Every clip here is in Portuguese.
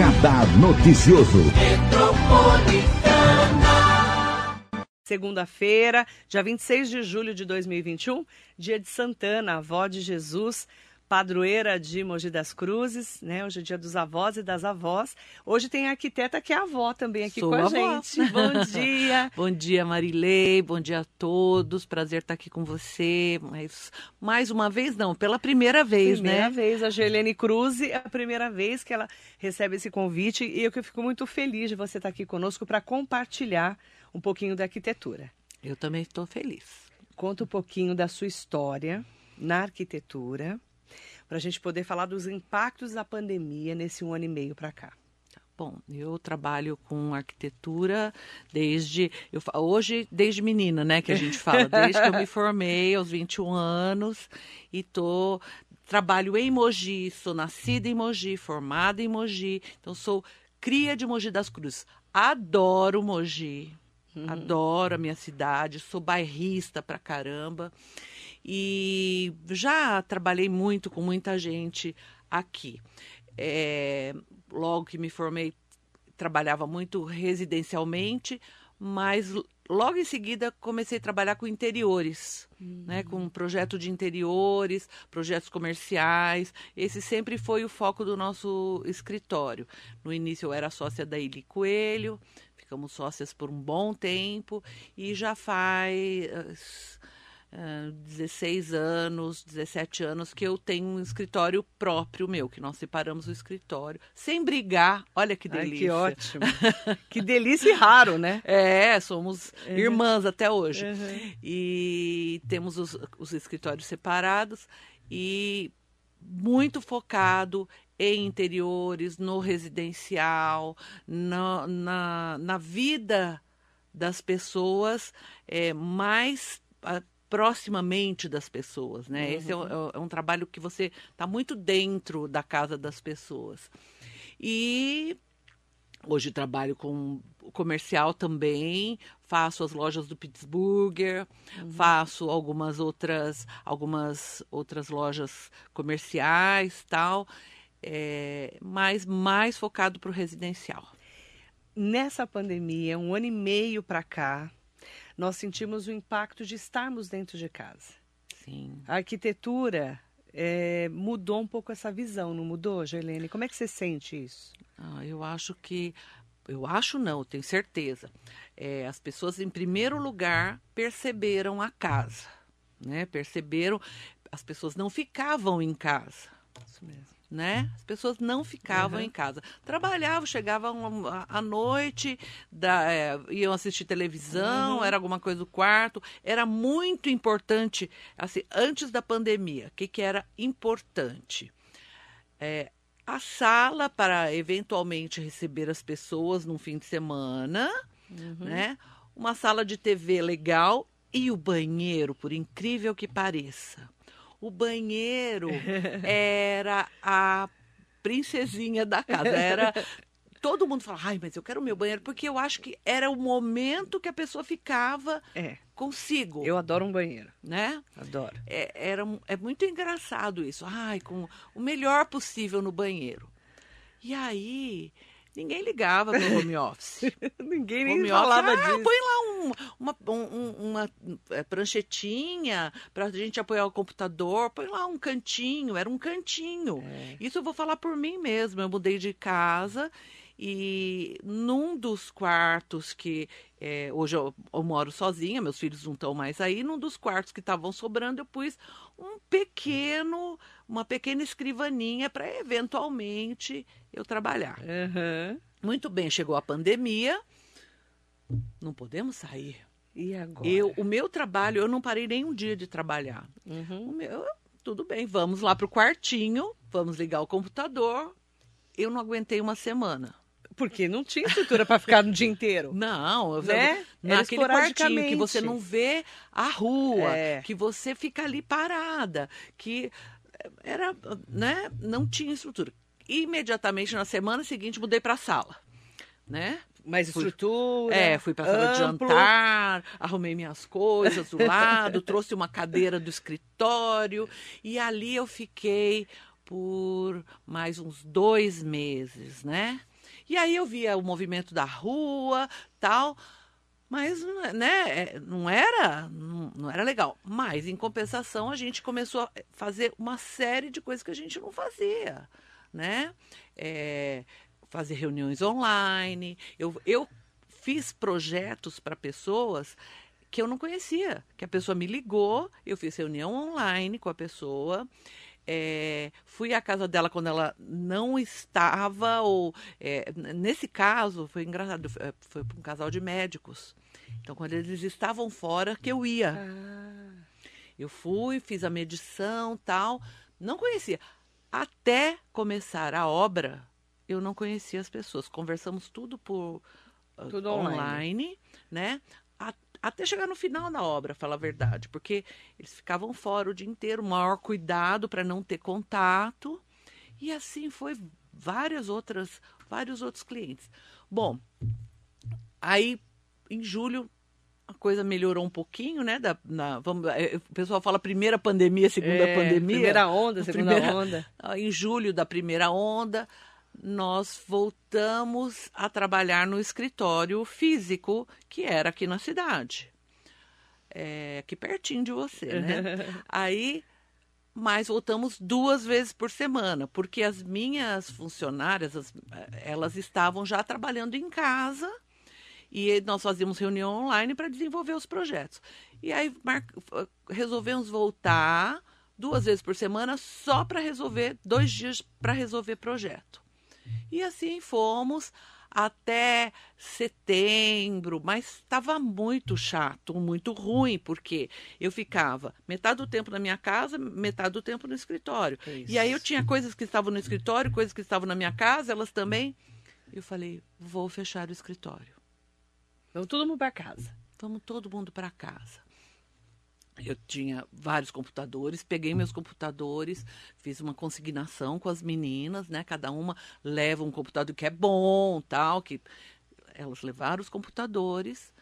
Radar Noticioso. Segunda-feira, dia 26 de julho de 2021, dia de Santana, avó de Jesus, padroeira de Mogi das Cruzes, né? Hoje é dia dos avós e das avós. Hoje tem a arquiteta que é avó também aqui Sou com a gente. Bom dia. Bom dia, Marilei. Bom dia a todos. Prazer estar aqui com você. Mas mais uma vez, não, pela primeira vez, primeira né? vez, a Gelene Cruz é a primeira vez que ela recebe esse convite e eu que fico muito feliz de você estar aqui conosco para compartilhar um pouquinho da arquitetura. Eu também estou feliz. Conta um pouquinho da sua história na arquitetura, para a gente poder falar dos impactos da pandemia nesse um ano e meio para cá. Bom, eu trabalho com arquitetura desde eu hoje desde menina, né, que a gente fala, desde que eu me formei aos 21 anos e tô trabalho em Mogi, sou nascida em Mogi, formada em Mogi, então sou cria de Mogi das Cruzes. Adoro Mogi. Adoro a minha cidade, sou bairrista pra caramba. E já trabalhei muito com muita gente aqui. É, logo que me formei, trabalhava muito residencialmente, mas logo em seguida comecei a trabalhar com interiores, né, com projeto de interiores, projetos comerciais. Esse sempre foi o foco do nosso escritório. No início eu era sócia da Ili Coelho, ficamos sócias por um bom tempo e já faz ah, 16 anos, 17 anos que eu tenho um escritório próprio meu, que nós separamos o escritório, sem brigar. Olha que Ai, delícia. que ótimo. que delícia e raro, né? É, somos Uhum. irmãs até hoje. Uhum. E temos os, os escritórios separados e muito focado em interiores, no residencial, na, na, na vida das pessoas é, mais ah, proximamente das pessoas, né? Esse é, um- é um trabalho que você está muito dentro da casa das pessoas. E Hoje trabalho com comercial também, faço as lojas do Pittsburgher, faço algumas outras, algumas outras lojas comerciais, tal, é, mas mais focado para o residencial. Nessa pandemia, um ano e meio para cá, nós sentimos o impacto de estarmos dentro de casa. Sim. A arquitetura eh, mudou um pouco essa visão, não mudou, Gelene? Como é que você sente isso? Ah, eu acho que. Eu acho não, eu tenho certeza. É, as pessoas, em primeiro lugar, perceberam a casa. Né? Perceberam. As pessoas não ficavam em casa. Isso mesmo. Né? As pessoas não ficavam Uhum. em casa. Trabalhavam, chegavam à- à noite, da- é, iam assistir televisão, Uhum. era alguma coisa do quarto. Era muito importante, assim, antes da pandemia, o que, que era importante? É, a sala para eventualmente receber as pessoas num fim de semana, Uhum. né? Uma sala de TV legal e o banheiro, por incrível que pareça. O banheiro era a princesinha da casa. Era todo mundo fala, ai, mas eu quero o meu banheiro porque eu acho que era o momento que a pessoa ficava É, consigo, eu adoro um banheiro. né? Adoro. É, era, é muito engraçado isso. Ai, com o melhor possível no banheiro. E aí, ninguém ligava no home office. Ninguém nem Home falava office, ah, disso. põe lá um- uma, um- um- uma é, pranchetinha para a gente apoiar o computador, põe lá um cantinho, era um cantinho. É. Isso eu vou falar por mim mesma. Eu mudei de casa e num dos quartos que é, hoje eu, eu moro sozinha, meus filhos não estão mais aí, num dos quartos que estavam sobrando eu pus um pequeno, uma pequena escrivaninha para eventualmente eu trabalhar. Aham. Muito bem, chegou a pandemia, não podemos sair. E agora? Eu, o meu trabalho, eu não parei nem um dia de trabalhar. Uhum. O meu, tudo bem, vamos lá pro quartinho, vamos ligar o computador. Eu não aguentei uma semana. Porque não tinha estrutura para ficar no dia inteiro. Não, eu Né? Naquele quartinho que você não vê a rua, É. que você fica ali parada, que era, né, não tinha estrutura. Imediatamente na semana seguinte mudei para a sala, né? Mais Fui- estrutura. É, fui para a sala de jantar, arrumei minhas coisas do lado, trouxe uma cadeira do escritório e ali eu fiquei por mais uns dois meses, né? E aí eu via o movimento da rua, tal, mas né, não era não, não era legal. Mas em compensação a gente começou a fazer uma série de coisas que a gente não fazia, né? É, fazer reuniões online. Eu, eu fiz projetos para pessoas que eu não conhecia, que a pessoa me ligou, eu fiz reunião online com a pessoa. É, fui à casa dela quando ela não estava, ou é, nesse caso foi engraçado, foi, foi para um casal de médicos. Então, quando eles estavam fora, que eu ia. Ah. Eu fui, fiz a medição, tal. Não conhecia. Até começar a obra, eu não conhecia as pessoas. Conversamos tudo por uh, tudo online. online, né? Até chegar no final da obra, falar a verdade, porque eles ficavam fora o dia inteiro, maior cuidado para não ter contato. E assim foi várias outras, vários outros clientes. Bom, aí em julho a coisa melhorou um pouquinho, né? Da, na, vamos, é, o pessoal fala primeira pandemia, segunda é, pandemia. Primeira onda, segunda primeira, onda. Em julho da primeira onda, nós voltamos a trabalhar no escritório físico, que era aqui na cidade. É, aqui pertinho de você, né? Aí, mas voltamos duas vezes por semana, porque as minhas funcionárias, as, elas estavam já trabalhando em casa e nós fazíamos reunião online para desenvolver os projetos. E aí mar... resolvemos voltar duas vezes por semana só para resolver, dois dias para resolver projeto. E assim fomos até setembro, mas estava muito chato, muito ruim, porque eu ficava metade do tempo na minha casa, metade do tempo no escritório. Isso. E aí eu tinha coisas que estavam no escritório, coisas que estavam na minha casa, elas também. Eu falei, vou fechar o escritório. Vamos todo mundo para casa. Vamos todo mundo para casa. Eu tinha vários computadores, peguei meus computadores, fiz uma consignação com as meninas, né? Cada uma leva um computador que é bom, tal, que elas levaram os computadores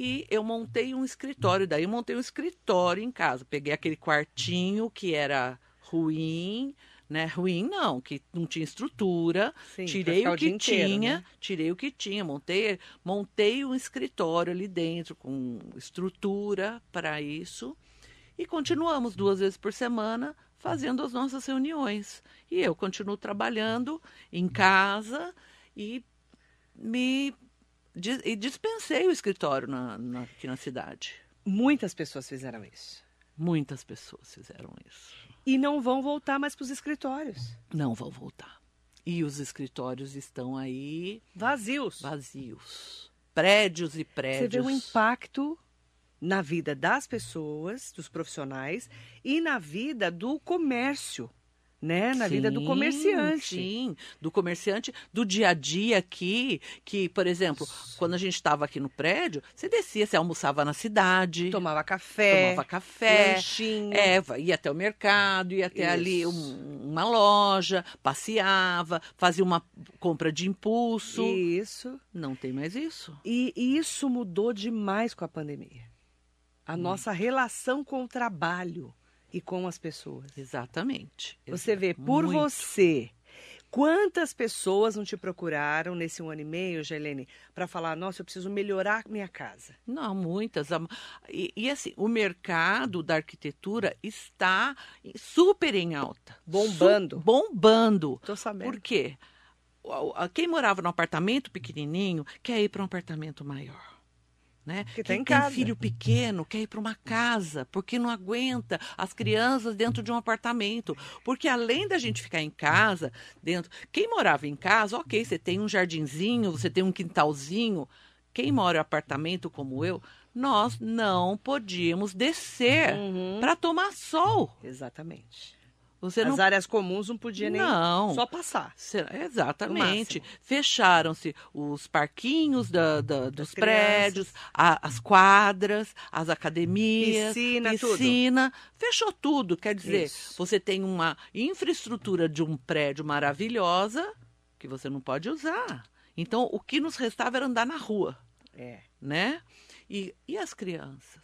e eu montei um escritório. Daí montei um escritório em casa. Peguei aquele quartinho que era ruim, né? Ruim não, que não tinha estrutura. Sim, tirei o que tinha, né? tirei o que tinha, montei, montei um escritório ali dentro com estrutura para isso e continuamos duas vezes por semana fazendo as nossas reuniões. E eu continuo trabalhando em casa e me e dispensei o escritório na, na, aqui na cidade. Muitas pessoas fizeram isso. Muitas pessoas fizeram isso e não vão voltar mais para os escritórios. Não vão voltar. E os escritórios estão aí vazios. Vazios. Prédios e prédios. Você vê o impacto na vida das pessoas, dos profissionais e na vida do comércio né, na sim, vida do comerciante. Sim, do comerciante, do dia a dia aqui, que, por exemplo, quando a gente estava aqui no prédio, você descia, você almoçava na cidade. Tomava café. Tomava café. Lanchinho. É, ia até o mercado, ia até Isso. ali um, uma loja, passeava, fazia uma compra de impulso. Isso. Não tem mais isso. E isso mudou demais com a pandemia. A hum. nossa relação com o trabalho e com as pessoas. Exatamente. Você vê, por Muito. você, quantas pessoas não te procuraram nesse um ano e meio, Gelene, para falar, nossa, eu preciso melhorar minha casa? Não, muitas. E, e, assim, o mercado da arquitetura está super em alta. Bombando. Su bombando. Tô sabendo. Por quê? Quem morava num apartamento pequenininho quer ir para um apartamento maior né? Que Quem tem casa. filho pequeno quer ir para uma casa, porque não aguenta as crianças dentro de um apartamento. Porque além da gente ficar em casa, dentro. Quem morava em casa, ok, você tem um jardinzinho, você tem um quintalzinho. Quem mora em apartamento como eu, nós não podíamos descer uhum. para tomar sol. Exatamente. Você As não... áreas comuns não podia nem não. só passar. Exatamente. Fecharam-se os parquinhos da, da, dos prédios, a, as quadras, as academias, piscina, piscina. Tudo. Fechou tudo. Quer dizer, Isso. você tem uma infraestrutura de um prédio maravilhosa que você não pode usar. Então, o que nos restava era andar na rua. É. Né? E, e as crianças?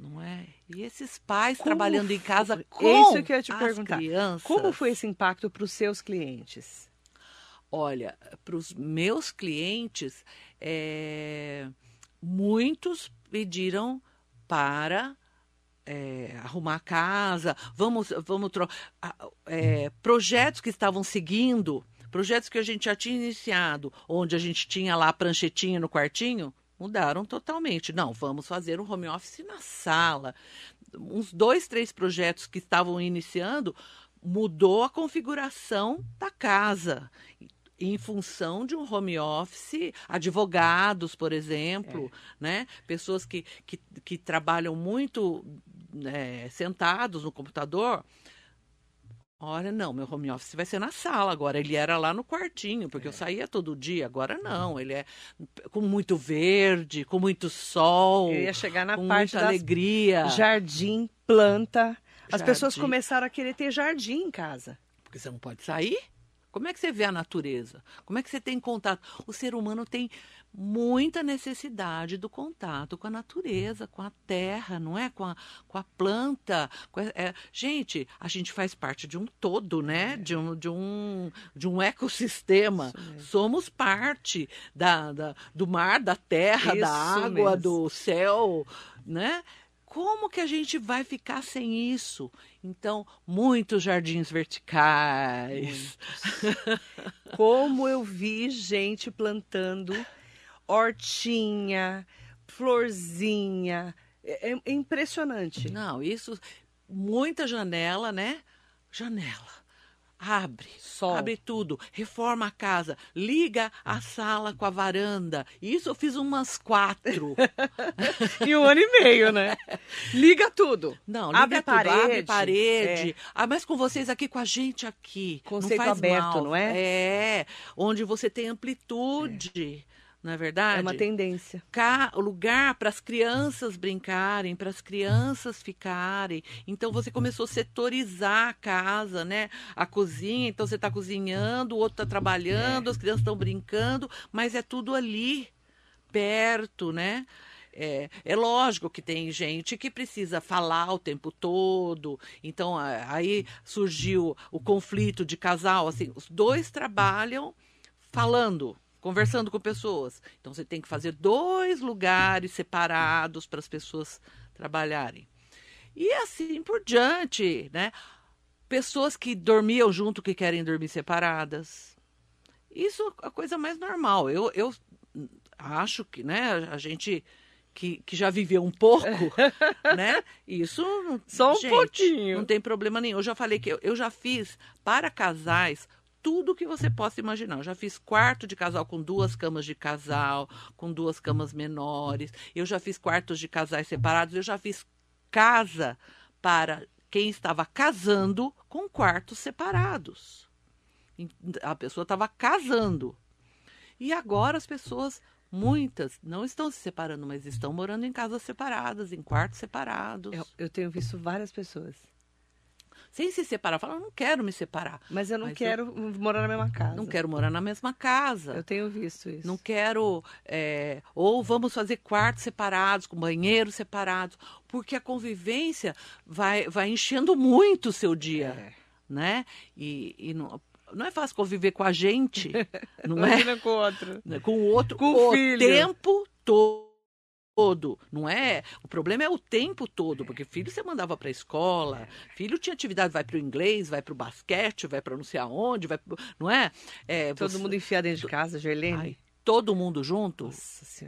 Não é? E esses pais como trabalhando em casa com Isso que eu ia te as perguntar. crianças. Como foi esse impacto para os seus clientes? Olha, para os meus clientes, é, muitos pediram para é, arrumar a casa, vamos, vamos é, projetos que estavam seguindo, projetos que a gente já tinha iniciado, onde a gente tinha lá a pranchetinha no quartinho, mudaram totalmente. Não, vamos fazer um home office na sala. Uns dois, três projetos que estavam iniciando mudou a configuração da casa em função de um home office, advogados, por exemplo, é. né? pessoas que, que, que trabalham muito é, sentados no computador. Olha, não, meu home office vai ser na sala agora. Ele era lá no quartinho, porque é. eu saía todo dia. Agora não, ele é com muito verde, com muito sol. Eu ia chegar na com parte muita alegria. Jardim, planta. As pessoas começaram a querer ter jardim em casa. Porque você não pode sair. Como é que você vê a natureza? Como é que você tem contato? O ser humano tem muita necessidade do contato com a natureza, com a terra, não é? Com a, com a planta. Com a, é, gente, a gente faz parte de um todo, né? É. De, um, de, um, de um ecossistema. Somos parte da, da, do mar, da terra, Isso da água, mesmo. do céu, né? Como que a gente vai ficar sem isso? Então, muitos jardins verticais. Muitos. Como eu vi gente plantando hortinha, florzinha. É, é impressionante. Não, isso. Muita janela, né? Janela Abre, Sol. abre tudo, reforma a casa, liga a sala com a varanda. Isso eu fiz umas quatro. em um ano e meio, né? Liga tudo. Não, liga abre tudo, parede, abre parede. É. Ah, mas com vocês aqui, com a gente aqui. Conceito aberto, mal. não é? É, onde você tem amplitude. É não é verdade? É uma tendência. Cá, lugar para as crianças brincarem, para as crianças ficarem. Então você começou a setorizar a casa, né? A cozinha, então você está cozinhando, o outro está trabalhando, é. as crianças estão brincando, mas é tudo ali, perto, né? É, é, lógico que tem gente que precisa falar o tempo todo. Então, aí surgiu o conflito de casal. Assim, os dois trabalham falando conversando com pessoas. Então você tem que fazer dois lugares separados para as pessoas trabalharem. E assim por diante, né? Pessoas que dormiam junto que querem dormir separadas. Isso é a coisa mais normal. Eu, eu acho que, né, a gente que, que já viveu um pouco, né? Isso só um gente, pouquinho. Não tem problema nenhum. Eu já falei que eu, eu já fiz para casais tudo que você possa imaginar. Eu já fiz quarto de casal com duas camas de casal, com duas camas menores. Eu já fiz quartos de casais separados. Eu já fiz casa para quem estava casando com quartos separados. A pessoa estava casando. E agora as pessoas, muitas, não estão se separando, mas estão morando em casas separadas, em quartos separados. Eu, eu tenho visto várias pessoas sem se separar. Fala, não quero me separar. Mas eu não Mas quero eu morar na mesma casa. Não quero morar na mesma casa. Eu tenho visto isso. Não quero. É, ou vamos fazer quartos separados, com banheiros separados, porque a convivência vai, vai enchendo muito o seu dia. É. Né? E, e não, não é fácil conviver com a gente, não é? com o outro. Com o outro com o, o filho. tempo todo todo, não é? O problema é o tempo todo, porque filho você mandava para a escola, filho tinha atividade, vai para o inglês, vai para o basquete, vai para não sei aonde, vai pro, não é? é todo você... mundo enfiado dentro de casa, Gerlene. Todo mundo junto,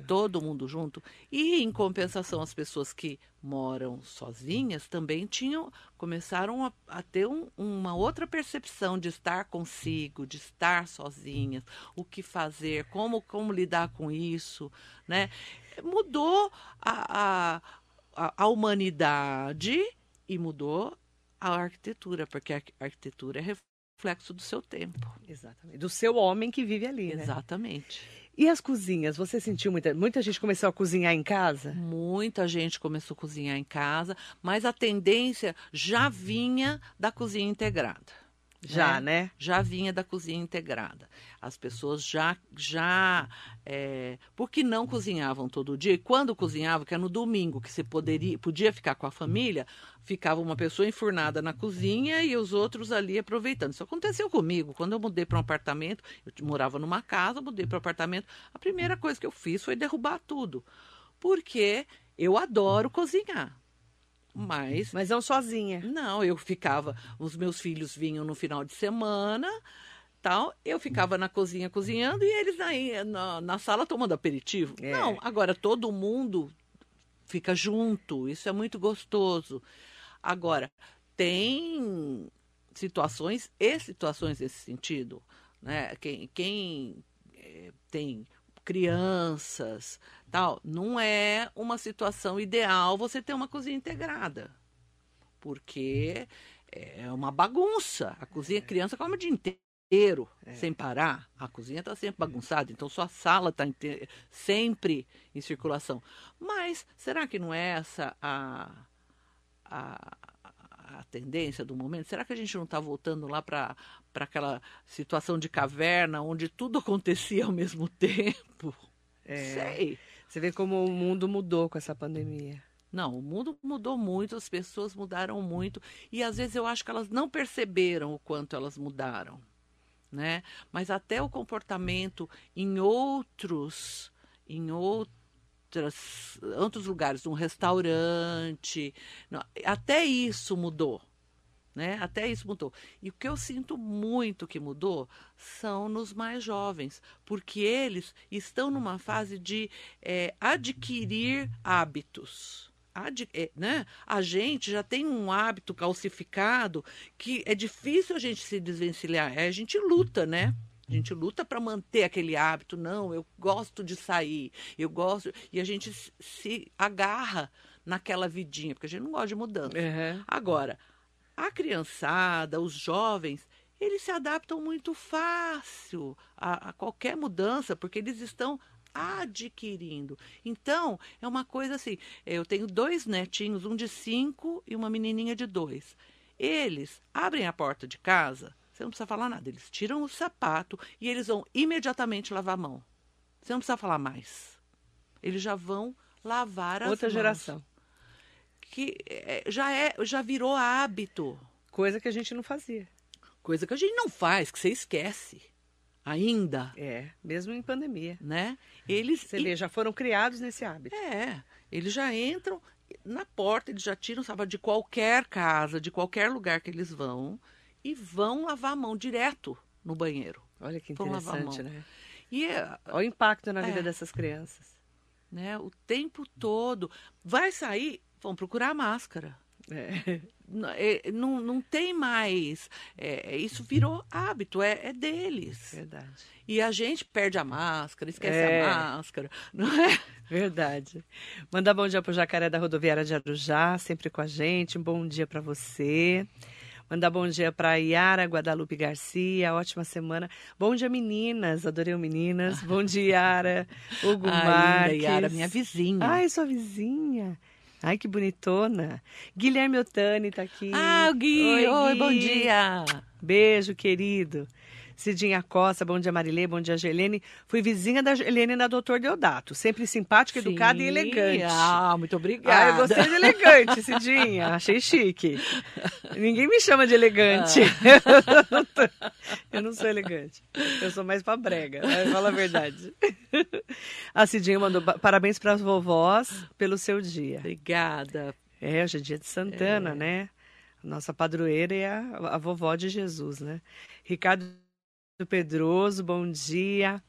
todo mundo junto. E em compensação, as pessoas que moram sozinhas também tinham começaram a, a ter um, uma outra percepção de estar consigo, de estar sozinhas, o que fazer, como como lidar com isso, né? Mudou a, a, a humanidade e mudou a arquitetura, porque a arquitetura é reflexo do seu tempo. Exatamente. Do seu homem que vive ali, né? Exatamente. E as cozinhas? Você sentiu muita. Muita gente começou a cozinhar em casa? Muita gente começou a cozinhar em casa, mas a tendência já vinha da cozinha integrada. Já, né? Já vinha da cozinha integrada. As pessoas já, já, é, porque não cozinhavam todo dia. E quando cozinhavam, que era no domingo, que você poderia, podia ficar com a família, ficava uma pessoa enfurnada na cozinha e os outros ali aproveitando. Isso aconteceu comigo. Quando eu mudei para um apartamento, eu morava numa casa, mudei para um apartamento, a primeira coisa que eu fiz foi derrubar tudo. Porque eu adoro cozinhar. Mas. Mas não sozinha. Não, eu ficava. Os meus filhos vinham no final de semana, tal. Eu ficava na cozinha cozinhando e eles aí na, na sala tomando aperitivo. É. Não, agora todo mundo fica junto. Isso é muito gostoso. Agora, tem situações e situações nesse sentido. Né? Quem, quem é, tem crianças, tal, não é uma situação ideal você ter uma cozinha integrada. Porque é uma bagunça. A cozinha, a criança come o dia inteiro, é. sem parar. A cozinha está sempre bagunçada, então sua sala está sempre em circulação. Mas será que não é essa a, a, a tendência do momento? Será que a gente não está voltando lá para aquela situação de caverna, onde tudo acontecia ao mesmo tempo? É, Sei. Você vê como o mundo mudou com essa pandemia. Não, o mundo mudou muito, as pessoas mudaram muito e às vezes eu acho que elas não perceberam o quanto elas mudaram, né? Mas até o comportamento em outros, em outros outras, outros lugares, um restaurante. Até isso mudou. Né? Até isso mudou. E o que eu sinto muito que mudou são nos mais jovens, porque eles estão numa fase de é, adquirir hábitos. Ad, é, né? A gente já tem um hábito calcificado que é difícil a gente se desvencilhar. É, a gente luta, né? A gente luta para manter aquele hábito. Não, eu gosto de sair, eu gosto. E a gente se agarra naquela vidinha, porque a gente não gosta de mudança. Uhum. Agora, a criançada, os jovens, eles se adaptam muito fácil a, a qualquer mudança, porque eles estão adquirindo. Então, é uma coisa assim: eu tenho dois netinhos, um de cinco e uma menininha de dois. Eles abrem a porta de casa você não precisa falar nada. Eles tiram o sapato e eles vão imediatamente lavar a mão. Você não precisa falar mais. Eles já vão lavar as Outra mãos. geração. Que é, já, é, já virou hábito. Coisa que a gente não fazia. Coisa que a gente não faz, que você esquece. Ainda. É, mesmo em pandemia. Né? Eles. Você e... vê, já foram criados nesse hábito. É. Eles já entram na porta, eles já tiram o sapato de qualquer casa, de qualquer lugar que eles vão e vão lavar a mão direto no banheiro. Olha que interessante, né? E é, Olha o impacto na é, vida dessas crianças. Né? O tempo todo. Vai sair, vão procurar máscara. É. é. Não, não tem mais. É, isso virou hábito, é, é deles. Verdade. E a gente perde a máscara, esquece é. a máscara, não é? Verdade. Mandar bom dia para o Jacaré da Rodoviária de Arujá, sempre com a gente. Um bom dia para você. Mandar bom dia para Yara Guadalupe Garcia, ótima semana. Bom dia, meninas, adorei o meninas. Bom dia, Yara. Hugo Ai, Marques. Yara, minha vizinha. Ai, sua vizinha. Ai, que bonitona. Guilherme Otani está aqui. Ah, o Gui. Oi, Oi Gui. bom dia. Beijo, querido. Cidinha Costa, bom dia Marilê, bom dia Gelene. Fui vizinha da Gelene na Doutor Deodato, sempre simpática, Sim. educada e elegante. Ah, muito obrigada. Ah, eu gostei de elegante, Cidinha, achei chique. Ninguém me chama de elegante. Ah. eu não sou elegante, eu sou mais pra brega, fala a verdade. A Cidinha mandou parabéns para as vovós pelo seu dia. Obrigada. É, hoje é dia de Santana, é. né? Nossa padroeira é a, a vovó de Jesus, né? Ricardo Pedroso, bom dia.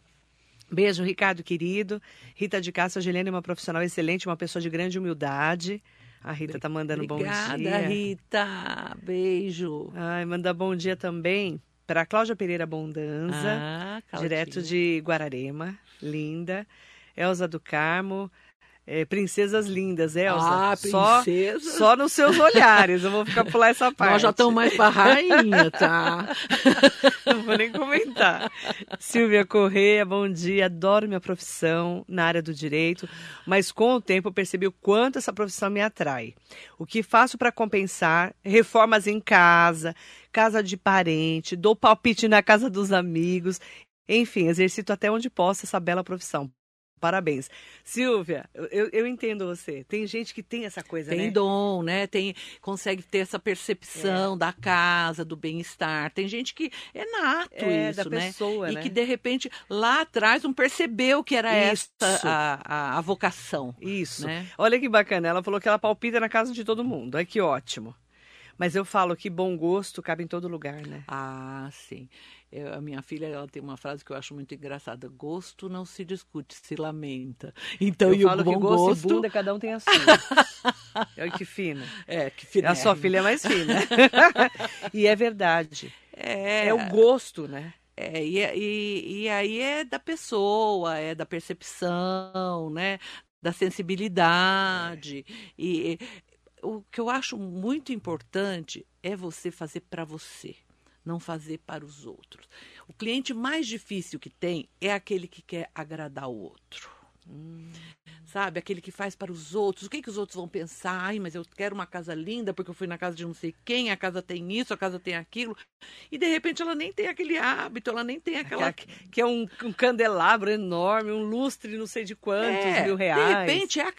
Beijo, Ricardo querido. Rita de Castro Angelina é uma profissional excelente, uma pessoa de grande humildade. A Rita tá mandando Obrigada, bom dia. Rita. Beijo. Ai, manda bom dia também para Cláudia Pereira Bondanza, ah, direto de Guararema. Linda. Elza do Carmo. É, princesas lindas, Elza. Ah, só, princesa. só nos seus olhares. Eu vou ficar pular essa parte. Nós já estamos mais pra rainha, tá? Não vou nem comentar. Silvia Correia, bom dia. Adoro minha profissão na área do direito, mas com o tempo eu percebi o quanto essa profissão me atrai. O que faço para compensar? Reformas em casa, casa de parente, dou palpite na casa dos amigos. Enfim, exercito até onde posso essa bela profissão. Parabéns. Silvia, eu, eu entendo você. Tem gente que tem essa coisa, tem né? dom, né? Tem, consegue ter essa percepção é. da casa, do bem-estar. Tem gente que é nato é, isso, da né? Pessoa, e né? que de repente lá atrás não percebeu que era Isso. essa a, a, a vocação. Isso. Né? Olha que bacana. Ela falou que ela palpita na casa de todo mundo. Ai, que ótimo. Mas eu falo que bom gosto cabe em todo lugar, né? Ah, sim. Eu, a minha filha ela tem uma frase que eu acho muito engraçada: gosto não se discute, se lamenta. Então, eu e o falo bom que gosto, gosto bunda, cada um tem a sua. Olha que fina. É, que fina. A sua filha é mais fina. e é verdade. É, É o gosto, né? É, e, e, e aí é da pessoa, é da percepção, né? Da sensibilidade. E, e o que eu acho muito importante é você fazer para você, não fazer para os outros. O cliente mais difícil que tem é aquele que quer agradar o outro. Sabe, aquele que faz para os outros. O que, que os outros vão pensar? Ai, mas eu quero uma casa linda porque eu fui na casa de não sei quem, a casa tem isso, a casa tem aquilo. E de repente ela nem tem aquele hábito, ela nem tem aquela. Que, que é um, um candelabro enorme, um lustre não sei de quantos É, mil reais. De repente é a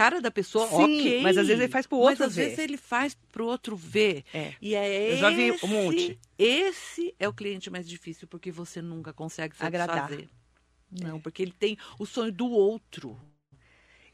cara da pessoa, Sim, ok. mas às vezes ele faz pro outro Mas às ver. vezes ele faz pro outro ver. É. E é Eu já vi um esse- monte. Esse é o cliente mais difícil porque você nunca consegue Agradar. satisfazer. Não, porque ele tem o sonho do outro.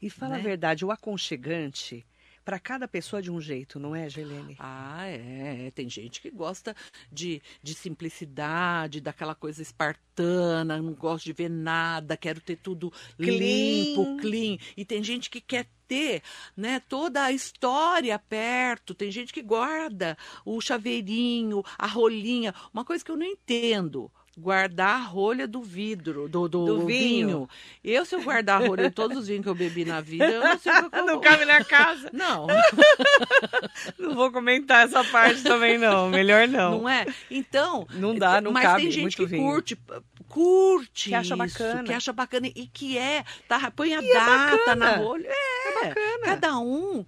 E fala né? a verdade, o aconchegante, para cada pessoa de um jeito, não é, Gelene? Ah, é. Tem gente que gosta de, de simplicidade, daquela coisa espartana, não gosta de ver nada, quero ter tudo Clean. limpo, clean. E tem gente que quer ter né, toda a história perto. Tem gente que guarda o chaveirinho, a rolinha. Uma coisa que eu não entendo. Guardar a rolha do vidro, do, do, Do vinho. Eu, se eu guardar a rolha de todos os vinhos que eu bebi na vida, eu não sei o que eu Não cabe na casa. Não, Não vou comentar essa parte também, não. Melhor não. Não é? Então. Não dá, não mas cabe tem gente que vinho. curte, curte. Que acha isso, bacana. Que acha bacana e que é. Tá, põe a E é data bacana. na rolha. É, bacana. Cada um.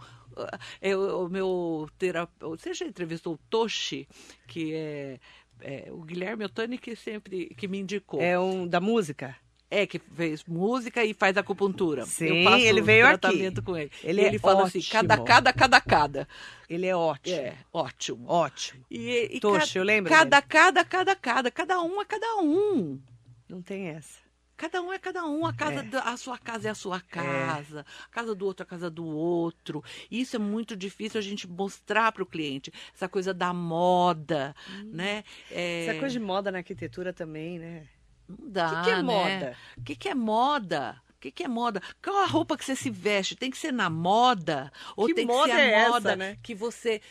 é, o o meu terapeuta. Você já entrevistou o Toshi, que é. é, o Guilherme Ottoni que sempre que me indicou. É um da música? É, que fez música e faz acupuntura. Sim, Eu ele veio aqui. tratamento com ele. Ele é ele fala assim, ótimo. cada, cada, cada, cada. Ele é ótimo. É, ótimo. Ótimo. E, e Toshi, eu lembro Cada, cada, cada, cada. Cada um é cada um. Não tem essa. Cada um é cada um. A, casa É. da- a sua casa é a sua casa. A casa do outro é a casa do outro. Isso é muito difícil a gente mostrar para o cliente. Essa coisa da moda, né? É, Essa coisa de moda na arquitetura também, né? Não O dá, que, que é né? moda? O que, que é moda? O que, que é moda? Qual a roupa que você se veste? Tem que ser na moda? Ou Que tem moda que ser a é essa, moda né? que você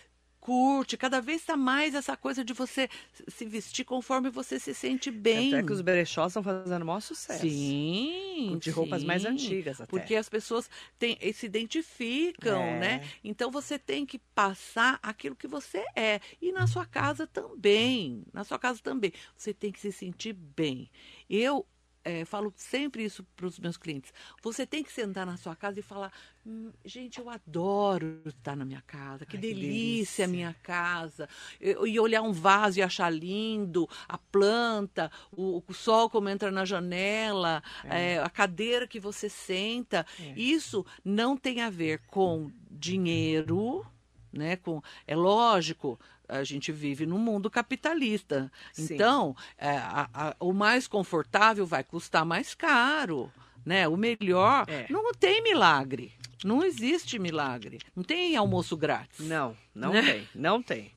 curte? Cada vez está mais essa coisa de você se vestir conforme você se sente bem. Até que os brechós estão fazendo o maior sucesso. Sim. De roupas mais antigas até. Porque as pessoas têm, eh, se identificam, É. né? Então você tem que passar aquilo que você é. E na sua casa também. Na sua casa também. Você tem que se sentir bem. Eu eh, falo sempre isso para os meus clientes. Você tem que sentar na sua casa e falar: "Hum, gente, eu adoro estar na minha casa. Que Ai, delícia, a minha casa. E olhar um vaso e achar lindo, a planta, o, o sol como entra na janela, eh, a cadeira que você senta. É. Isso não tem a ver com dinheiro, né? Com, é lógico, a gente vive num mundo capitalista. Sim. Então, é, a- a- o mais confortável vai custar mais caro. Né? O melhor. É. Não tem milagre. Não existe milagre. Não tem almoço grátis. Não, não Né? tem. Não tem.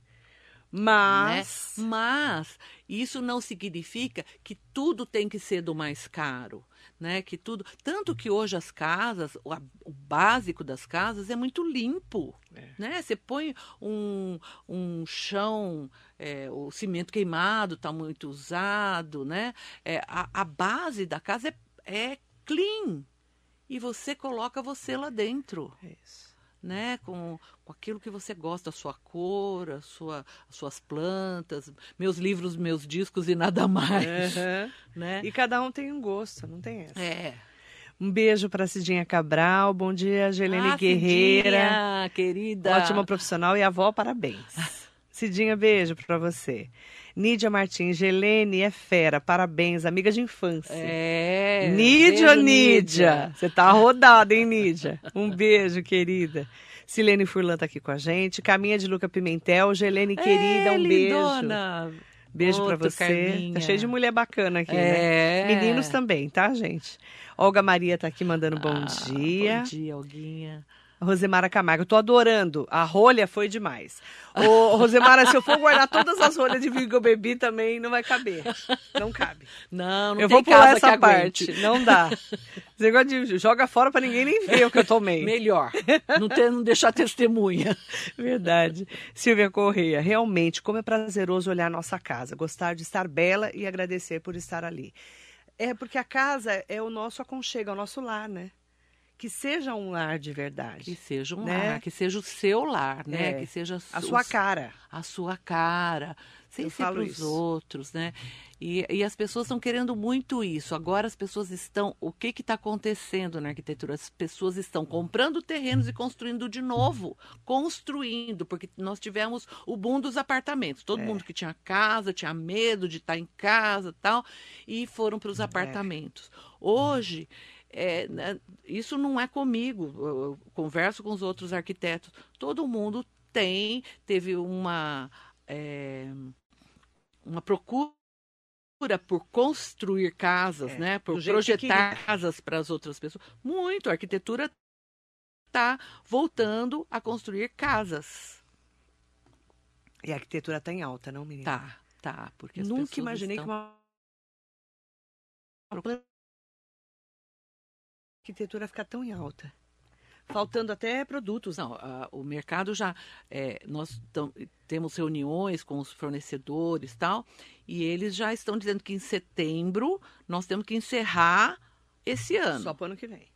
Né? Mas. Mas isso não significa que tudo tem que ser do mais caro, né? Que tudo, tanto que hoje as casas, o, o básico das casas é muito limpo, É. né? Você põe um, um chão, é, o cimento queimado está muito usado, né? É, a, a base da casa é, é clean. e você coloca você lá dentro. Isso. Né, com, com aquilo que você gosta, a sua cor, a sua, as suas plantas, meus livros, meus discos e nada mais. Uhum. Né? E cada um tem um gosto, não tem essa. É. Um beijo para Cidinha Cabral, bom dia, Gelene ah, Guerreira. Cidinha, querida. Ótima profissional e avó, parabéns. Cidinha, beijo para você. Nídia Martins, Gelene é fera, parabéns, amiga de infância. É. Nídia beijo, Nídia? Você tá rodada, hein, Nídia? Um beijo, querida. Silene Furlan tá aqui com a gente. Caminha de Luca Pimentel, Gelene querida, É, um beijo. lindona. Beijo pra Outro, você. Carminha. Tá cheio de mulher bacana aqui, É. né? Meninos também, tá, gente? Olga Maria tá aqui mandando bom Ah, dia. Bom dia, Alguinha. Rosemara Camargo, eu tô adorando. A rolha foi demais. Ô, Rosemara, se eu for guardar todas as rolhas de vinho que eu bebi também, não vai caber. Não cabe. Não, não eu vou pular essa parte. Não dá. Esse negócio de joga fora pra ninguém nem ver o que eu tomei. Melhor. Não, ter, não deixar testemunha. Verdade. Silvia Correia, realmente, como é prazeroso olhar a nossa casa, gostar de estar bela e agradecer por estar ali. É porque a casa é o nosso aconchego, é o nosso lar, né? Que seja um lar de verdade. Que seja um Né? lar, que seja o seu lar, né? É. Que seja a sua cara. a sua cara, sem Eu ser para os outros, né? E, e as pessoas estão querendo muito isso. Agora as pessoas estão. O que está acontecendo na arquitetura? As pessoas estão comprando terrenos e construindo de novo. Construindo, porque nós tivemos o boom dos apartamentos. Todo É. mundo que tinha casa, tinha medo de estar em casa tal, e foram para os É. apartamentos. Hoje. É, né, isso não é comigo. Eu, converso com os outros arquitetos. Todo mundo tem, teve uma, é, uma procura por construir casas, É, né? Por que projetar queria. casas para as outras pessoas. Muito. A arquitetura está voltando a construir casas. E a arquitetura tá em alta, não, menina? Tá, tá. Porque Nunca imaginei estão... que uma arquitetura ficar tão em alta. Faltando até produtos. Não, a- o mercado já. é, nós temos reuniões com os fornecedores e tal, e eles já estão dizendo que em setembro nós temos que encerrar esse ano. Só pro ano que vem.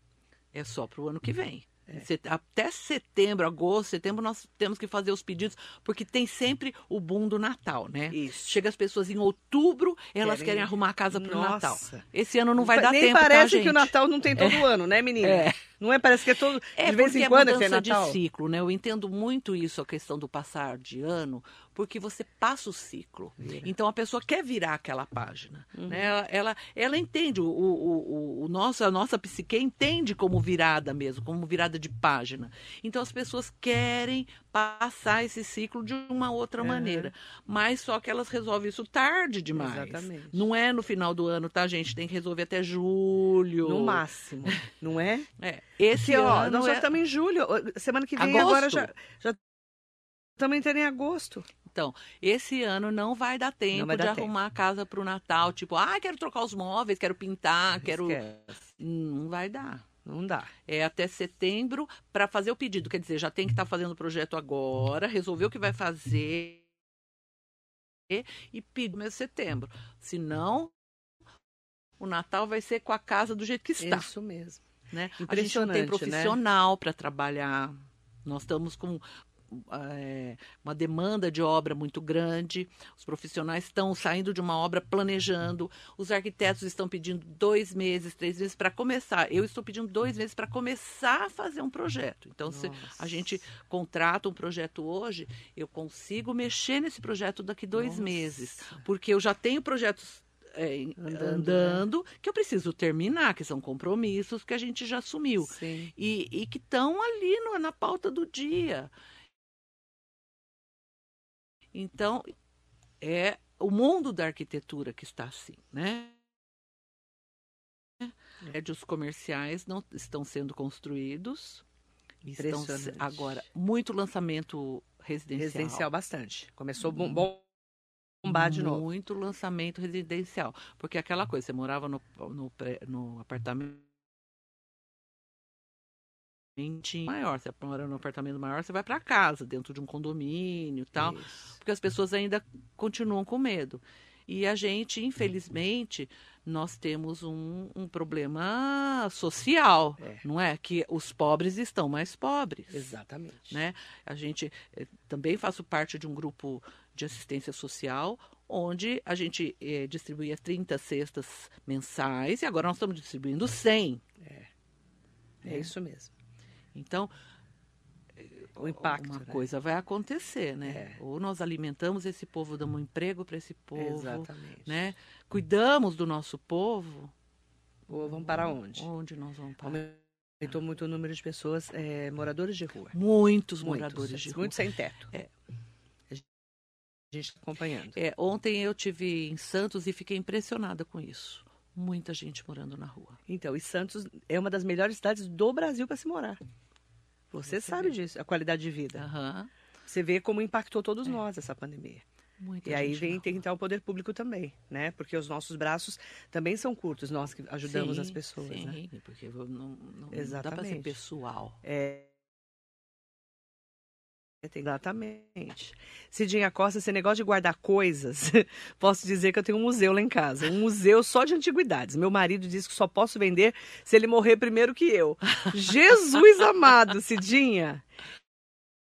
É só para o ano que vem. É. Até setembro, agosto, setembro, nós temos que fazer os pedidos, porque tem sempre o boom do Natal, né? Isso. Chega as pessoas em outubro, elas Querem- querem, arrumar a casa para o Natal. Esse ano não vai dar Nem tempo, tá, parece gente? que o Natal não tem todo ano, né, menina? É. Não é? Parece que é todo. É de vez em quando é é mudança Natal. de ciclo, né? Eu entendo muito isso, a questão do passar de ano, porque você passa o ciclo. Vira. Então a pessoa quer virar aquela página, Uhum. né? Ela, ela, ela entende, o, o, o, o nosso, a nossa psique entende como virada mesmo, como virada de página. Então as pessoas querem passar esse ciclo de uma outra Uhum. maneira, mas só que elas resolvem isso tarde demais. Exatamente. Não é no final do ano, tá, gente? Tem que resolver até julho. No máximo, não é? É. Esse Porque, ó, nós já é- estamos em julho. Semana que vem Agosto. agora já. já... Estamos entrando em agosto. Então, esse ano não vai dar tempo vai de dar tempo. arrumar a casa para o Natal. Tipo, ah, quero trocar os móveis, quero pintar, quero. Esquece. Não vai dar. Não dá. É até setembro para fazer o pedido. Quer dizer, já tem que estar fazendo o projeto agora, resolver o que vai fazer e pedir no mês de setembro. Senão, o Natal vai ser com a casa do jeito que está. Isso mesmo. né? A gente não tem né? profissional para trabalhar. Nós estamos com é, uma demanda de obra muito grande. Os profissionais estão saindo de uma obra planejando. Os arquitetos estão pedindo dois meses, três meses para começar. Eu estou pedindo dois meses para começar a fazer um projeto. Então, se Nossa. a gente contrata um projeto hoje, eu consigo mexer nesse projeto daqui dois Nossa. meses, porque eu já tenho projetos é, em- Andando, né? andando, que eu preciso terminar, que são compromissos que a gente já assumiu e, e que estão ali no- na pauta do dia. Então, é o mundo da arquitetura que está assim, né? Prédios comerciais não estão sendo construídos. Estão agora muito lançamento residencial. Residencial bastante. Começou bom, bom- bombar de novo. Muito lançamento residencial. Porque aquela coisa, você morava no, no, no apartamento maior, você mora no apartamento maior, você vai para casa, dentro de um condomínio e tal, Isso. porque as pessoas ainda continuam com medo. E a gente, infelizmente, nós temos um, um problema social, É. não é? Que os pobres estão mais pobres. Exatamente. Né? A gente eh, também faço parte de um grupo de assistência social onde a gente eh, distribuía 30 cestas mensais e agora nós estamos distribuindo 100. É isso mesmo. Então, O impacto. uma né? coisa vai acontecer, né? É. Ou nós alimentamos esse povo, damos um emprego para esse povo, Exatamente. né? Cuidamos do nosso povo. Ou vamos para onde? Onde nós vamos parar? Aumentou muito o número de pessoas, é, moradores de rua. Muitos Muitos, moradores de rua. Muitos sem teto. É. A gente está acompanhando. É, ontem eu tive em Santos e fiquei impressionada com isso. Muita gente morando na rua. Então, e Santos é uma das melhores cidades do Brasil para se morar. Você, sabe disso, a qualidade de vida. Aham. Você vê como impactou todos nós essa pandemia. Muita E aí vem tem que rua. entrar o poder público também, né? Porque os nossos braços também são curtos, nós que ajudamos Sim, as pessoas, sim, né? porque não, não, não dá para ser pessoal. É... Exatamente. Cidinha Costa, esse negócio de guardar coisas, posso dizer que eu tenho um museu lá em casa. Um museu só de antiguidades. Meu marido diz que só posso vender se ele morrer primeiro que eu. Jesus amado, Cidinha!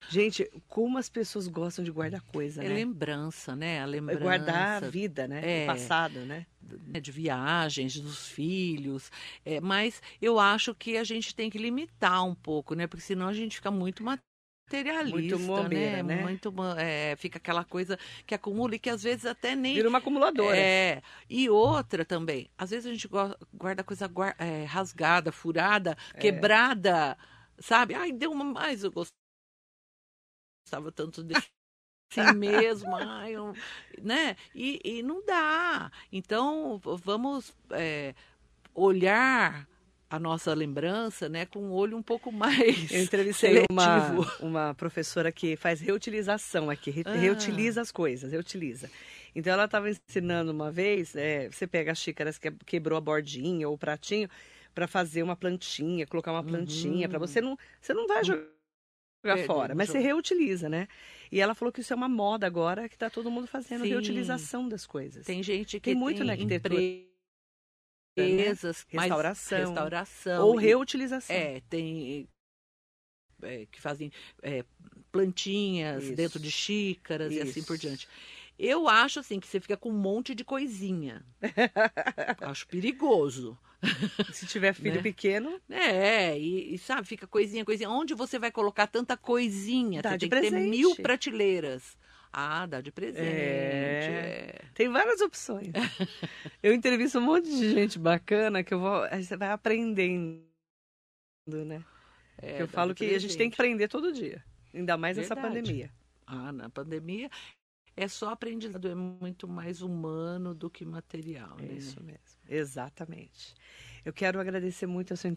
Gente, como as pessoas gostam de guardar coisa, É né? lembrança, né? A É lembrança Guardar a vida, né? É. O passado, né? né, de viagens, dos filhos. É, mas eu acho que a gente tem que limitar um pouco, né? Porque senão a gente fica muito materialista, Muito mobeira, né? Muito, mo- é, fica aquela coisa que acumula e que às vezes até nem Vira uma acumuladora. É, e outra também, às vezes a gente guarda coisa guar- é, rasgada, furada, É. quebrada, sabe? Ai, deu uma mais, eu gostava tanto desse assim mesmo, ai, eu- né? E, e não dá. Então, vamos é, olhar a nossa lembrança, né, com um olho um pouco mais Eu entrevistei uma, seletivo. uma professora que faz reutilização aqui, re- Ah. reutiliza as coisas, reutiliza. Então ela estava ensinando uma vez, é, você pega as xícaras que quebrou a bordinha ou o pratinho para fazer uma plantinha, colocar uma plantinha, para Uhum. você não, você não vai jogar fora, mas você reutiliza, né? E ela falou que isso é uma moda agora que está todo mundo fazendo Sim. reutilização das coisas. Tem gente que Tem muito tem na arquitetura, empresas, mais Restauração. restauração ou reutilização. É, tem é, que fazem é, plantinhas Isso. dentro de xícaras e assim Isso. por diante. Eu acho assim que você fica com um monte de coisinha. acho perigoso. Se tiver filho Né? pequeno, É, e, e, sabe, fica coisinha, coisinha. Onde você vai colocar tanta coisinha? Dá você tem que ter presente. mil prateleiras. Ah, dá de presente. É. é. Tem várias opções. eu entrevisto um monte de gente bacana que eu vou. aí Você vai aprendendo, né? É, eu falo que a gente tem que aprender todo dia. Ainda mais nessa Verdade. pandemia. Ah, na pandemia é só aprendizado, é muito mais humano do que material. É né? isso mesmo. Exatamente. Eu quero agradecer muito a sua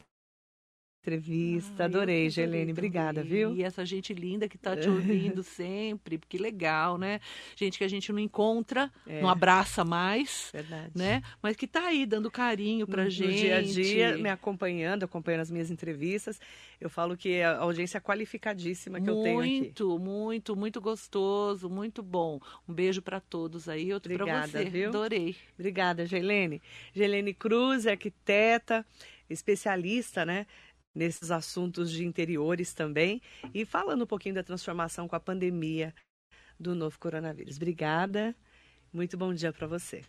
entrevista. Ah, Adorei, Gelene. Obrigada, viu? E essa gente linda que tá te ouvindo sempre, que legal, né? Gente que a gente não encontra, É. não abraça mais, Verdade. né? Mas que tá aí dando carinho pra no, gente. No dia a dia, me acompanhando, acompanhando as minhas entrevistas. Eu falo que a audiência qualificadíssima que eu tenho aqui. Muito, muito, muito gostoso, muito bom. Um beijo pra todos aí, outro pra Obrigada, você. viu? Adorei. Obrigada, Gelene. Gelene Cruz é arquiteta, especialista, né? Nesses assuntos de interiores também. E falando um pouquinho da transformação com a pandemia do novo coronavírus. Obrigada. Muito bom dia para você.